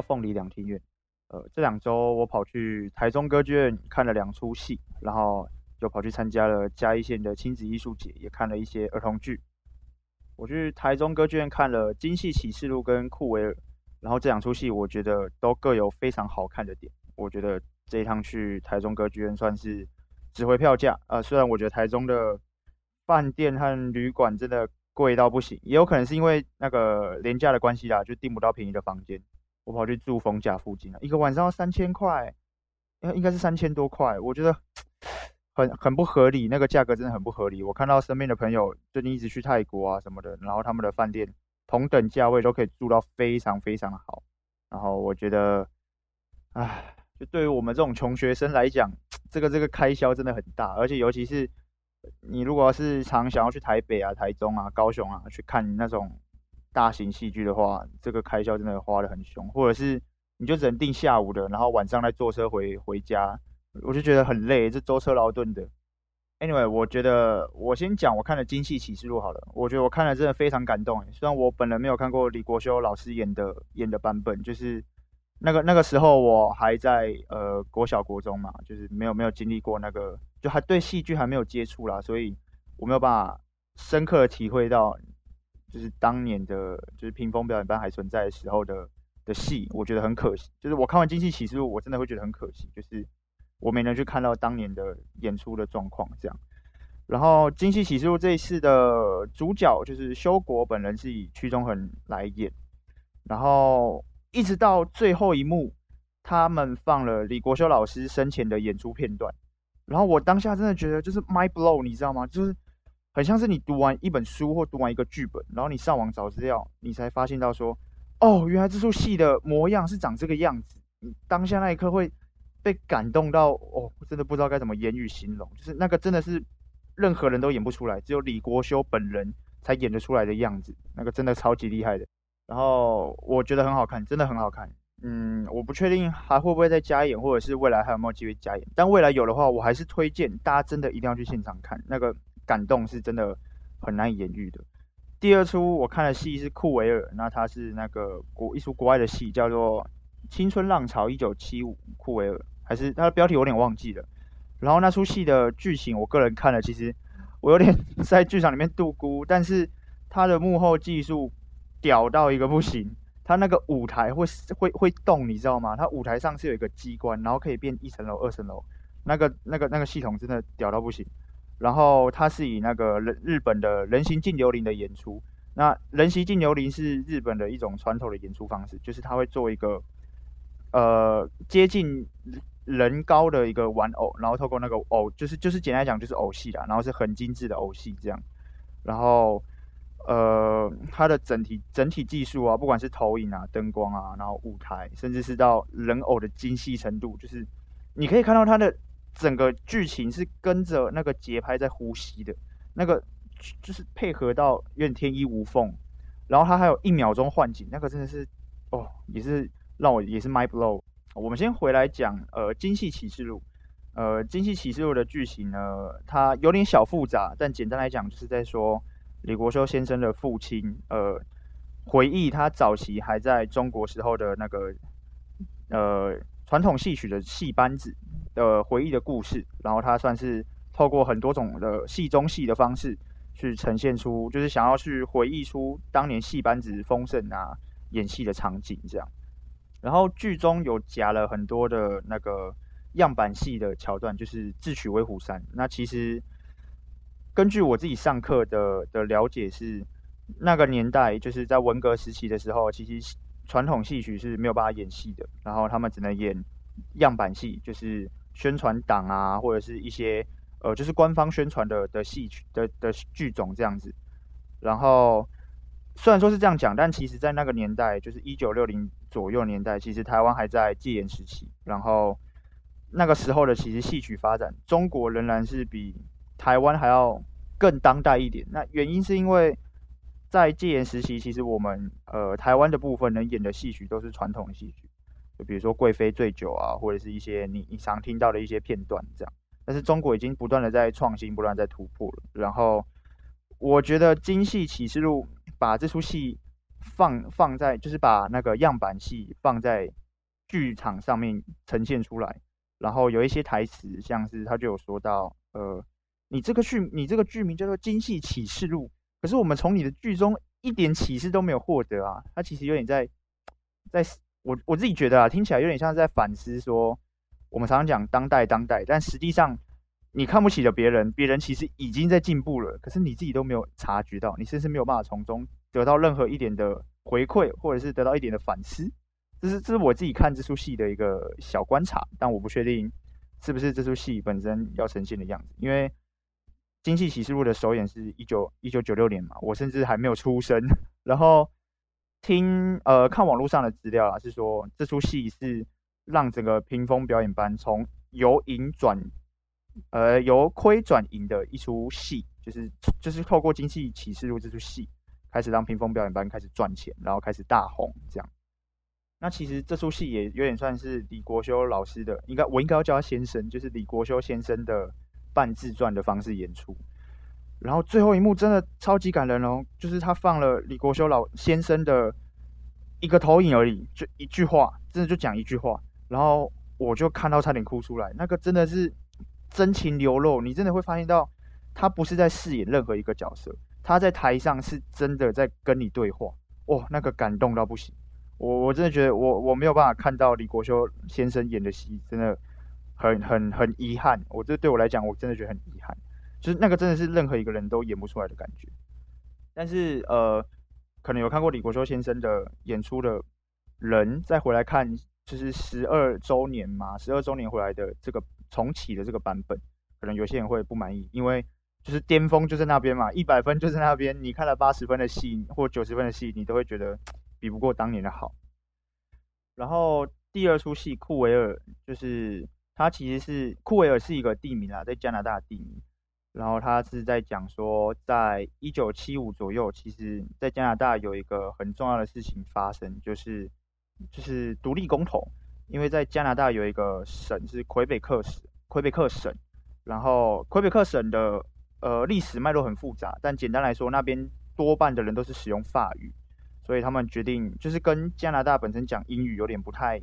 凤梨两厅院。呃，这两周我跑去台中歌剧院看了两出戏，然后又跑去参加了嘉义县的亲子艺术节，也看了一些儿童剧。我去台中歌剧院看了《京戏启示录》跟《库维尔》，然后这两出戏我觉得都各有非常好看的点。我觉得这一趟去台中歌剧院算是值回票价，呃，虽然我觉得台中的饭店和旅馆真的贵到不行，也有可能是因为那个廉价的关系啦，就订不到便宜的房间。我跑去住逢甲附近了，一个晚上要三千块，应应该是三千多块，我觉得很很不合理，那个价格真的很不合理。我看到身边的朋友最近一直去泰国啊什么的，然后他们的饭店同等价位都可以住到非常非常好，然后我觉得，唉，就对于我们这种穷学生来讲，这个这个开销真的很大，而且尤其是你如果是常想要去台北啊、台中啊、高雄啊去看那种。大型戏剧的话，这个开销真的花得很凶，或者是你就只能订下午的，然后晚上再坐车回回家，我就觉得很累，这舟车劳顿的。Anyway，我觉得我先讲我看的《京戏启示录》好了，我觉得我看了真的非常感动。虽然我本人没有看过李国修老师演的演的版本，就是那个那个时候我还在呃国小国中嘛，就是没有没有经历过那个，就还对戏剧还没有接触啦，所以我没有办法深刻的体会到。就是当年的，就是屏风表演班还存在的时候的的戏，我觉得很可惜。就是我看完《京戏启示录》，我真的会觉得很可惜，就是我没能去看到当年的演出的状况这样。然后《京戏启示录》这一次的主角就是修国本人是以屈中恒来演，然后一直到最后一幕，他们放了李国修老师生前的演出片段，然后我当下真的觉得就是 My blow，你知道吗？就是。很像是你读完一本书或读完一个剧本，然后你上网找资料，你才发现到说，哦，原来这出戏的模样是长这个样子。当下那一刻会被感动到，哦，真的不知道该怎么言语形容，就是那个真的是任何人都演不出来，只有李国修本人才演得出来的样子，那个真的超级厉害的。然后我觉得很好看，真的很好看。嗯，我不确定还会不会再加演，或者是未来还有没有机会加演，但未来有的话，我还是推荐大家真的一定要去现场看那个。感动是真的很难以言喻的。第二出我看的戏是库维尔，那他是那个国一出国外的戏，叫做《青春浪潮一九七五》。库维尔还是它的标题我有点忘记了。然后那出戏的剧情，我个人看了，其实我有点在剧场里面度孤，但是它的幕后技术屌到一个不行。它那个舞台会会会动，你知道吗？它舞台上是有一个机关，然后可以变一层楼、二层楼，那个那个那个系统真的屌到不行。然后它是以那个人日本的人形净琉璃的演出，那人形净琉璃是日本的一种传统的演出方式，就是它会做一个呃接近人高的一个玩偶，然后透过那个偶，就是就是简单讲就是偶戏啦，然后是很精致的偶戏这样，然后呃它的整体整体技术啊，不管是投影啊、灯光啊，然后舞台，甚至是到人偶的精细程度，就是你可以看到它的。整个剧情是跟着那个节拍在呼吸的，那个就是配合到有点天衣无缝，然后它还有一秒钟换景，那个真的是哦，也是让我也是 my blow。我们先回来讲，呃，《京戏启示录》，呃，《京戏启示录》的剧情呢，它有点小复杂，但简单来讲，就是在说李国修先生的父亲，呃，回忆他早期还在中国时候的那个，呃，传统戏曲的戏班子。的回忆的故事，然后他算是透过很多种的戏中戏的方式去呈现出，就是想要去回忆出当年戏班子丰盛啊演戏的场景这样。然后剧中有夹了很多的那个样板戏的桥段，就是智取威虎山。那其实根据我自己上课的的了解是，那个年代就是在文革时期的时候，其实传统戏曲是没有办法演戏的，然后他们只能演样板戏，就是。宣传档啊，或者是一些呃，就是官方宣传的的戏曲的的剧种这样子。然后虽然说是这样讲，但其实在那个年代，就是一九六零左右年代，其实台湾还在戒严时期。然后那个时候的其实戏曲发展，中国仍然是比台湾还要更当代一点。那原因是因为在戒严时期，其实我们呃台湾的部分能演的戏曲都是传统戏曲。比如说贵妃醉酒啊，或者是一些你你常听到的一些片段这样，但是中国已经不断的在创新，不断在突破了。然后我觉得《京戏启示录》把这出戏放放在，就是把那个样板戏放在剧场上面呈现出来，然后有一些台词，像是他就有说到，呃，你这个剧，你这个剧名叫做《京戏启示录》，可是我们从你的剧中一点启示都没有获得啊，他其实有点在，在我我自己觉得啊，听起来有点像是在反思说，我们常常讲当代当代，但实际上。你看不起的别人，别人其实已经在进步了，可是你自己都没有察觉到，你甚至没有办法从中得到任何一点的回馈，或者是得到一点的反思。这是这是我自己看这出戏的一个小观察，但我不确定是不是这出戏本身要呈现的样子。因为《京戏启示录》的首演是一九一九九六年嘛，我甚至还没有出生。然后听呃看网络上的资料啊，是说这出戏是让整个屏风表演班从由盈转。呃，由亏转盈的一出戏，就是就是透过《经济启示录》这出戏，开始让屏风表演班开始赚钱，然后开始大红这样。那其实这出戏也有点算是李国修老师的，应该我应该要叫他先生，就是李国修先生的半自传的方式演出。然后最后一幕真的超级感人哦，就是他放了李国修老先生的一个投影而已，就一句话，真的就讲一句话，然后我就看到差点哭出来，那个真的是。真情流露，你真的会发现到，他不是在饰演任何一个角色，他在台上是真的在跟你对话。哇，那个感动到不行，我我真的觉得我我没有办法看到李国修先生演的戏，真的很很很遗憾。我这对我来讲，我真的觉得很遗憾，就是那个真的是任何一个人都演不出来的感觉。但是呃，可能有看过李国修先生的演出的人，再回来看，就是十二周年嘛，十二周年回来的这个。重启的这个版本，可能有些人会不满意，因为就是巅峰就在那边嘛，一百分就在那边。你看了八十分的戏或九十分的戏，你都会觉得比不过当年的好。然后第二出戏库维尔，就是它其实是库维尔是一个地名啊，在加拿大地名。然后他是在讲说，在一九七五左右，其实在加拿大有一个很重要的事情发生，就是就是独立公投。因为在加拿大有一个省是魁北克省，魁北克省，然后魁北克省的呃历史脉络很复杂，但简单来说，那边多半的人都是使用法语，所以他们决定就是跟加拿大本身讲英语有点不太，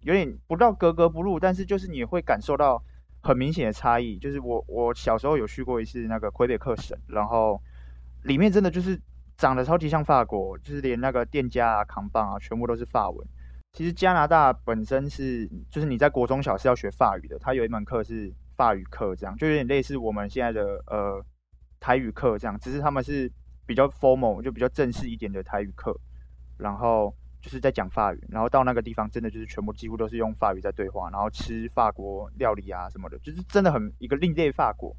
有点不到格格不入，但是就是你会感受到很明显的差异。就是我我小时候有去过一次那个魁北克省，然后里面真的就是长得超级像法国，就是连那个店家啊、扛棒啊，全部都是法文。其实加拿大本身是，就是你在国中小是要学法语的，它有一门课是法语课，这样就有点类似我们现在的呃台语课这样，只是他们是比较 formal，就比较正式一点的台语课，然后就是在讲法语，然后到那个地方真的就是全部几乎都是用法语在对话，然后吃法国料理啊什么的，就是真的很一个另类法国。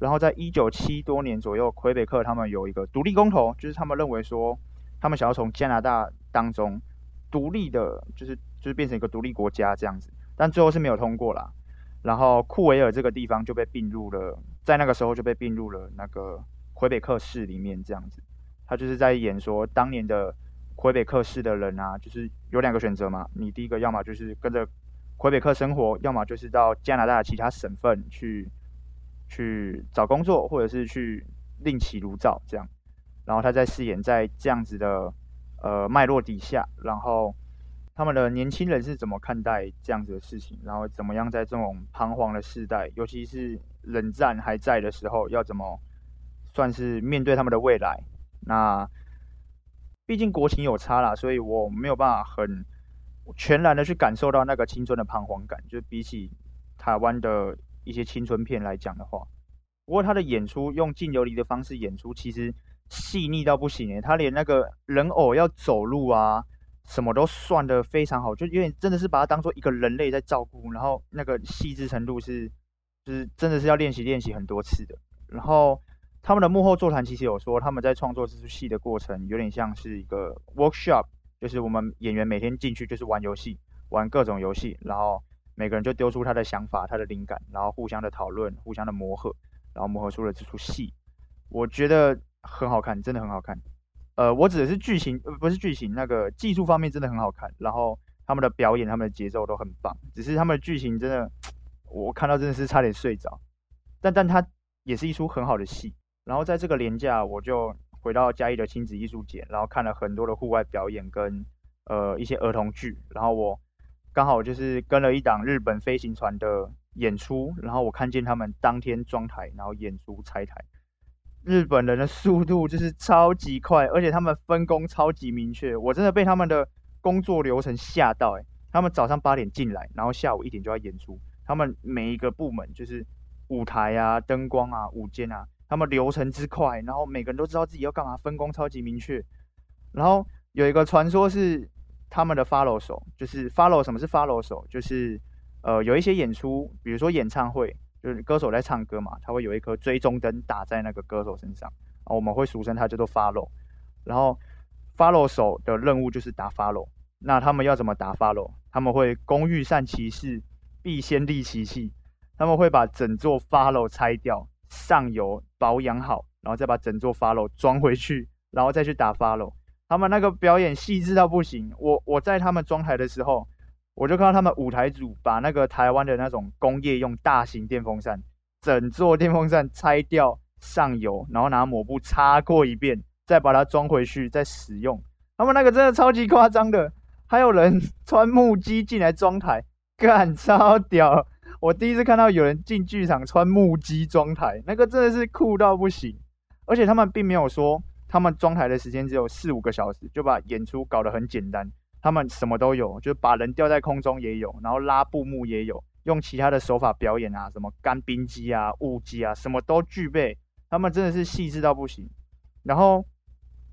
然后在一九七多年左右，魁北克他们有一个独立公投，就是他们认为说，他们想要从加拿大当中。独立的，就是就是变成一个独立国家这样子，但最后是没有通过啦。然后库维尔这个地方就被并入了，在那个时候就被并入了那个魁北克市里面这样子。他就是在演说当年的魁北克市的人啊，就是有两个选择嘛，你第一个要么就是跟着魁北克生活，要么就是到加拿大的其他省份去去找工作，或者是去另起炉灶这样。然后他在饰演在这样子的。呃，脉络底下，然后他们的年轻人是怎么看待这样子的事情？然后怎么样在这种彷徨的时代，尤其是冷战还在的时候，要怎么算是面对他们的未来？那毕竟国情有差啦，所以我没有办法很全然的去感受到那个青春的彷徨感。就比起台湾的一些青春片来讲的话，不过他的演出用净琉璃的方式演出，其实。细腻到不行诶，他连那个人偶要走路啊，什么都算得非常好，就有点真的是把他当做一个人类在照顾，然后那个细致程度是，就是真的是要练习练习很多次的。然后他们的幕后座谈其实有说，他们在创作这出戏的过程有点像是一个 workshop，就是我们演员每天进去就是玩游戏，玩各种游戏，然后每个人就丢出他的想法、他的灵感，然后互相的讨论、互相的磨合，然后磨合出了这出戏。我觉得。很好看，真的很好看。呃，我指的是剧情，不是剧情，那个技术方面真的很好看。然后他们的表演，他们的节奏都很棒。只是他们的剧情真的，我看到真的是差点睡着。但但它也是一出很好的戏。然后在这个连假，我就回到嘉义的亲子艺术节，然后看了很多的户外表演跟呃一些儿童剧，然后我刚好就是跟了一档日本飞行船的演出，然后我看见他们当天装台，然后演出拆台，日本人的速度就是超级快，而且他们分工超级明确，我真的被他们的工作流程吓到诶，他们早上八点进来，然后下午一点就要演出，他们每一个部门就是舞台啊、灯光啊、舞间啊。他们流程之快，然后每个人都知道自己要干嘛，分工超级明确。然后有一个传说是他们的 follow 手，就是 follow 什么是 follow 手，就是呃有一些演出，比如说演唱会，就是歌手在唱歌嘛，他会有一颗追踪灯打在那个歌手身上，啊，我们会俗称它叫做 follow。然后 follow 手的任务就是打 follow。那他们要怎么打 follow？他们会工欲善其事，必先利其器。他们会把整座 follow 拆掉。上游保养好，然后再把整座 follow 装回去，然后再去打 follow。他们那个表演细致到不行。我我在他们装台的时候，我就看到他们舞台组把那个台湾的那种工业用大型电风扇，整座电风扇拆掉上游，然后拿抹布擦过一遍，再把它装回去再使用。他们那个真的超级夸张的，还有人穿木屐进来装台，干超屌。我第一次看到有人进剧场穿木屐装台，那个真的是酷到不行。而且他们并没有说他们装台的时间只有四五个小时，就把演出搞得很简单。他们什么都有，就把人吊在空中也有，然后拉布幕也有，用其他的手法表演啊，什么干冰机啊、雾机啊，什么都具备。他们真的是细致到不行。然后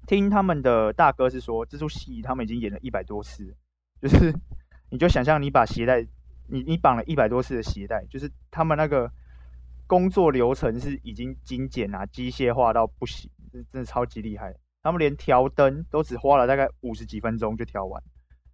听他们的大哥是说，这出戏他们已经演了一百多次，就是 你就想象你把鞋带。你你绑了一百多次的鞋带，就是他们那个工作流程是已经精简啊，机械化到不行，真真的超级厉害。他们连调灯都只花了大概五十几分钟就调完，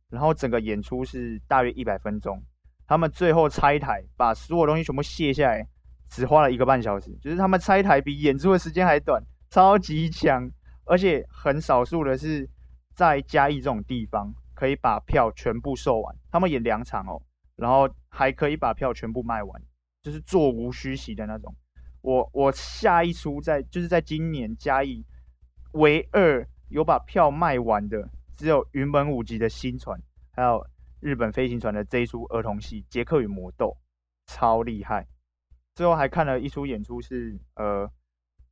然后整个演出是大约一百分钟。他们最后拆台，把所有东西全部卸下来，只花了一个半小时，就是他们拆台比演出的时间还短，超级强。而且很少数的是在嘉义这种地方可以把票全部售完。他们演两场哦。然后还可以把票全部卖完，就是座无虚席的那种。我我下一出在就是在今年嘉义唯二有把票卖完的，只有云门舞集的新传，还有日本飞行船的这一出儿童戏《杰克与魔豆》，超厉害。最后还看了一出演出是呃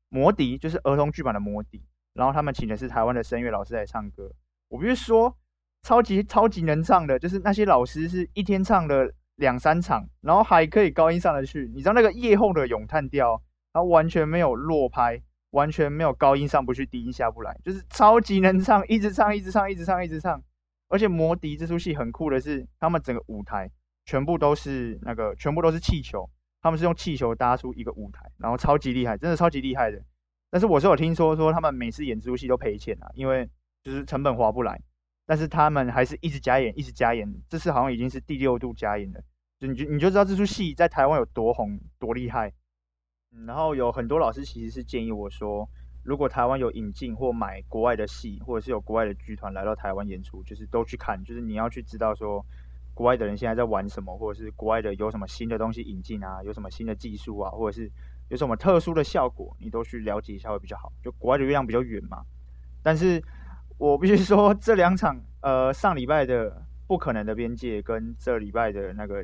魔笛，就是儿童剧版的魔笛。然后他们请的是台湾的声乐老师来唱歌。我不是说。超级超级能唱的，就是那些老师是一天唱了两三场，然后还可以高音上得去。你知道那个夜后的咏叹调，它完全没有落拍，完全没有高音上不去，低音下不来，就是超级能唱，一直唱，一直唱，一直唱，一直唱。而且魔笛这出戏很酷的是，他们整个舞台全部都是那个，全部都是气球，他们是用气球搭出一个舞台，然后超级厉害，真的超级厉害的。但是我是有听说说他们每次演这出戏都赔钱啊，因为就是成本划不来。但是他们还是一直加演，一直加演。这次好像已经是第六度加演了，就你就你就知道这出戏在台湾有多红、多厉害。嗯，然后有很多老师其实是建议我说，如果台湾有引进或买国外的戏，或者是有国外的剧团来到台湾演出，就是都去看，就是你要去知道说，国外的人现在在玩什么，或者是国外的有什么新的东西引进啊，有什么新的技术啊，或者是有什么特殊的效果，你都去了解一下会比较好。就国外的月亮比较远嘛，但是。我必须说，这两场，呃，上礼拜的《不可能的边界》跟这礼拜的那个，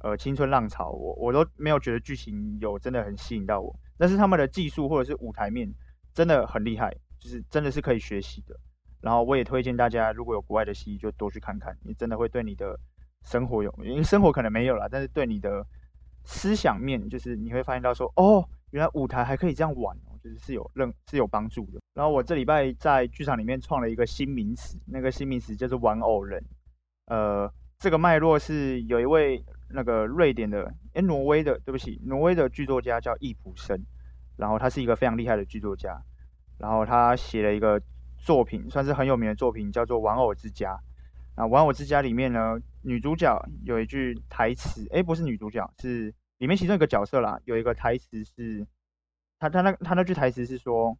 呃，《青春浪潮》，我我都没有觉得剧情有真的很吸引到我。但是他们的技术或者是舞台面真的很厉害，就是真的是可以学习的。然后我也推荐大家，如果有国外的戏，就多去看看，你真的会对你的生活有，因为生活可能没有啦，但是对你的思想面，就是你会发现到说，哦，原来舞台还可以这样玩。就是是有任是有帮助的。然后我这礼拜在剧场里面创了一个新名词，那个新名词叫做“玩偶人”。呃，这个脉络是有一位那个瑞典的，诶，挪威的，对不起，挪威的剧作家叫易卜生。然后他是一个非常厉害的剧作家。然后他写了一个作品，算是很有名的作品，叫做《玩偶之家》。啊《玩偶之家》里面呢，女主角有一句台词，诶，不是女主角，是里面其中一个角色啦，有一个台词是。他他那他那句台词是说，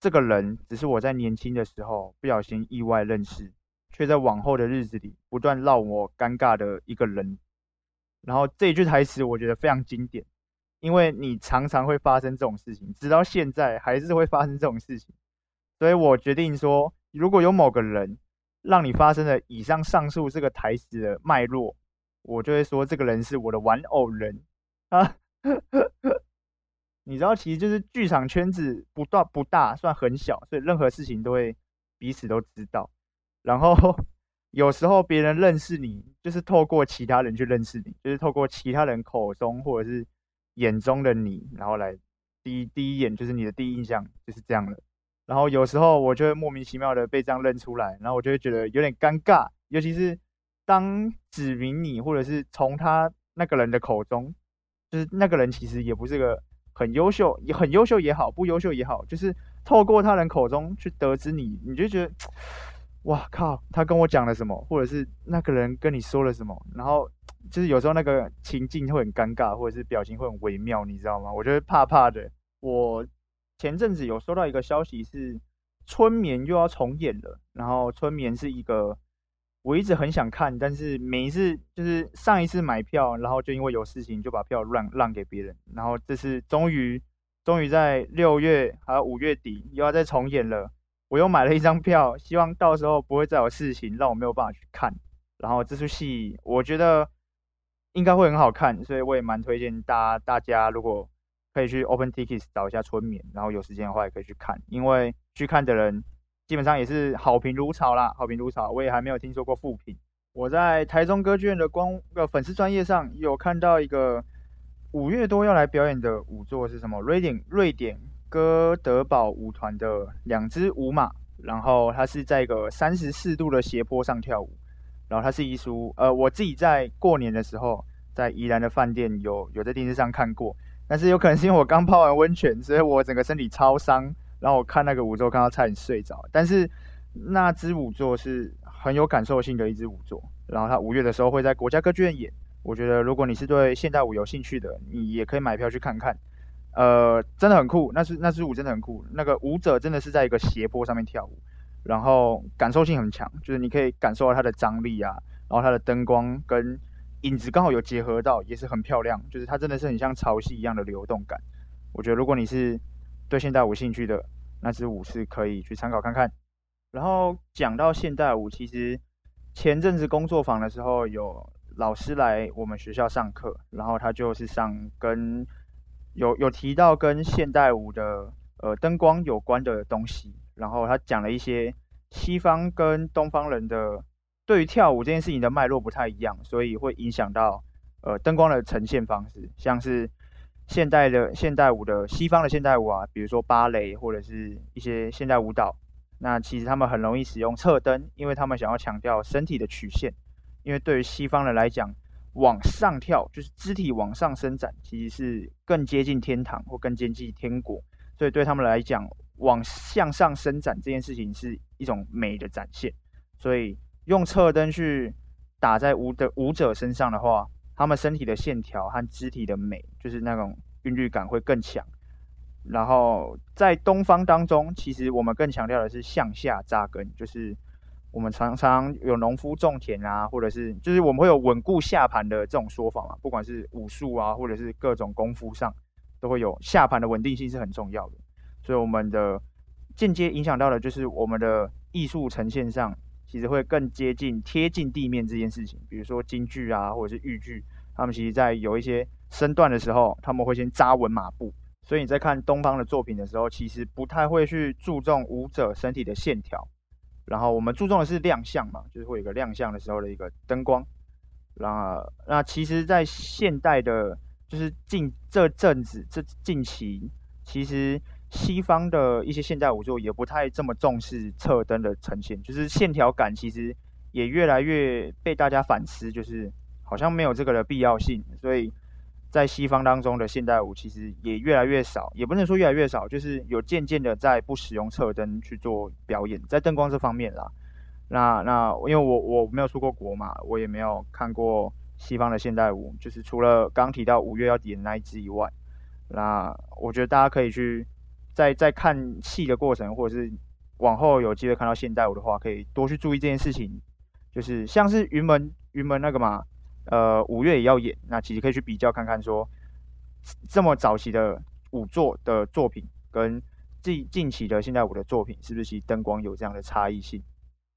这个人只是我在年轻的时候不小心意外认识，却在往后的日子里不断让我尴尬的一个人。然后这一句台词我觉得非常经典，因为你常常会发生这种事情，直到现在还是会发生这种事情。所以我决定说，如果有某个人让你发生了以上上述这个台词的脉络，我就会说这个人是我的玩偶人啊。你知道，其实就是剧场圈子不大不大，算很小，所以任何事情都会彼此都知道。然后有时候别人认识你，就是透过其他人去认识你，就是透过其他人口中或者是眼中的你，然后来第一第一眼就是你的第一印象就是这样了。然后有时候我就会莫名其妙的被这样认出来，然后我就会觉得有点尴尬，尤其是当指明你，或者是从他那个人的口中，就是那个人其实也不是个。很优秀，也很优秀也好，不优秀也好，就是透过他人口中去得知你，你就觉得，哇靠，他跟我讲了什么，或者是那个人跟你说了什么，然后就是有时候那个情境会很尴尬，或者是表情会很微妙，你知道吗？我觉得怕怕的。我前阵子有收到一个消息是，春眠又要重演了，然后春眠是一个。我一直很想看，但是每一次就是上一次买票，然后就因为有事情就把票让让给别人，然后这次终于终于在六月还有五月底又要再重演了，我又买了一张票，希望到时候不会再有事情让我没有办法去看。然后这出戏我觉得应该会很好看，所以我也蛮推荐大大家如果可以去 Open Tickets 找一下春眠，然后有时间的话也可以去看，因为去看的人。基本上也是好评如潮啦，好评如潮。我也还没有听说过负评。我在台中歌剧院的光个粉丝专业上有看到一个五月多要来表演的舞作是什么？瑞典瑞典哥德堡舞团的两只舞马，然后它是在一个三十四度的斜坡上跳舞。然后它是一出，呃，我自己在过年的时候在宜兰的饭店有有在电视上看过，但是有可能是因为我刚泡完温泉，所以我整个身体超伤。然后我看那个舞作，看到差点睡着。但是那支舞作是很有感受性的一支舞作。然后他五月的时候会在国家歌剧院演。我觉得如果你是对现代舞有兴趣的，你也可以买票去看看。呃，真的很酷，那是那支舞真的很酷。那个舞者真的是在一个斜坡上面跳舞，然后感受性很强，就是你可以感受到它的张力啊，然后它的灯光跟影子刚好有结合到，也是很漂亮。就是它真的是很像潮汐一样的流动感。我觉得如果你是对现代舞兴趣的那支舞是可以去参考看看。然后讲到现代舞，其实前阵子工作坊的时候，有老师来我们学校上课，然后他就是上跟有有提到跟现代舞的呃灯光有关的东西，然后他讲了一些西方跟东方人的对于跳舞这件事情的脉络不太一样，所以会影响到呃灯光的呈现方式，像是。现代的现代舞的西方的现代舞啊，比如说芭蕾或者是一些现代舞蹈，那其实他们很容易使用侧灯，因为他们想要强调身体的曲线。因为对于西方人来讲，往上跳就是肢体往上伸展，其实是更接近天堂或更接近天国。所以对他们来讲，往向上伸展这件事情是一种美的展现。所以用侧灯去打在舞的舞者身上的话。他们身体的线条和肢体的美，就是那种韵律感会更强。然后在东方当中，其实我们更强调的是向下扎根，就是我们常常有农夫种田啊，或者是就是我们会有稳固下盘的这种说法嘛。不管是武术啊，或者是各种功夫上，都会有下盘的稳定性是很重要的。所以我们的间接影响到的就是我们的艺术呈现上。其实会更接近贴近地面这件事情，比如说京剧啊，或者是豫剧，他们其实在有一些身段的时候，他们会先扎稳马步。所以你在看东方的作品的时候，其实不太会去注重舞者身体的线条，然后我们注重的是亮相嘛，就是会有个亮相的时候的一个灯光。那那其实，在现代的，就是近这阵子这近期，其实。西方的一些现代舞作也不太这么重视侧灯的呈现，就是线条感其实也越来越被大家反思，就是好像没有这个的必要性。所以在西方当中的现代舞其实也越来越少，也不能说越来越少，就是有渐渐的在不使用侧灯去做表演，在灯光这方面啦。那那因为我我没有出过国嘛，我也没有看过西方的现代舞，就是除了刚提到五月要演那一支以外，那我觉得大家可以去。在在看戏的过程，或者是往后有机会看到现代舞的话，可以多去注意这件事情。就是像是云门云门那个嘛，呃，五月也要演，那其实可以去比较看看说，这么早期的五作的作品跟近近期的现在我的作品是不是其实灯光有这样的差异性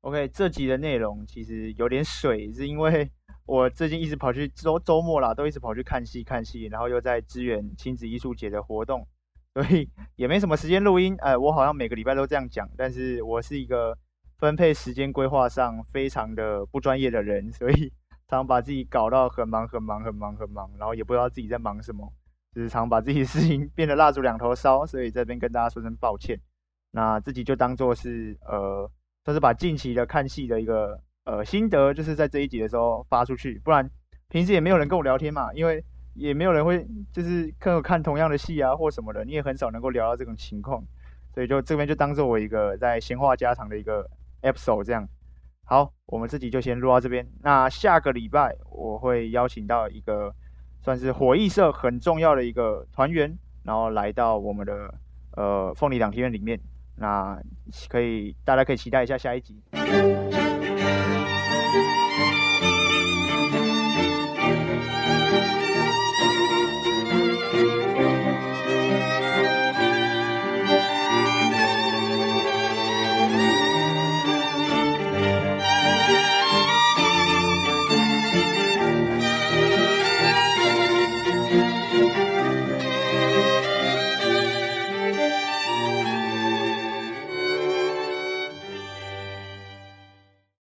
？OK，这集的内容其实有点水，是因为我最近一直跑去周周末啦，都一直跑去看戏看戏，然后又在支援亲子艺术节的活动，所以也没什么时间录音。哎，我好像每个礼拜都这样讲，但是我是一个分配时间规划上非常的不专业的人，所以常把自己搞到很忙很忙很忙很忙，然后也不知道自己在忙什么。就是常把自己的事情 变得蜡烛两头烧，所以这边跟大家说声抱歉。那自己就当做是呃，算是把近期的看戏的一个呃心得，就是在这一集的时候发出去。不然平时也没有人跟我聊天嘛，因为也没有人会就是跟我看同样的戏啊或什么的，你也很少能够聊到这种情况，所以就这边就当做我一个在闲话家常的一个 episode 这样。好，我们这集就先录到这边。那下个礼拜我会邀请到一个。算是火艺社很重要的一个团员，然后来到我们的呃凤梨党庭院里面，那可以大家可以期待一下下一集。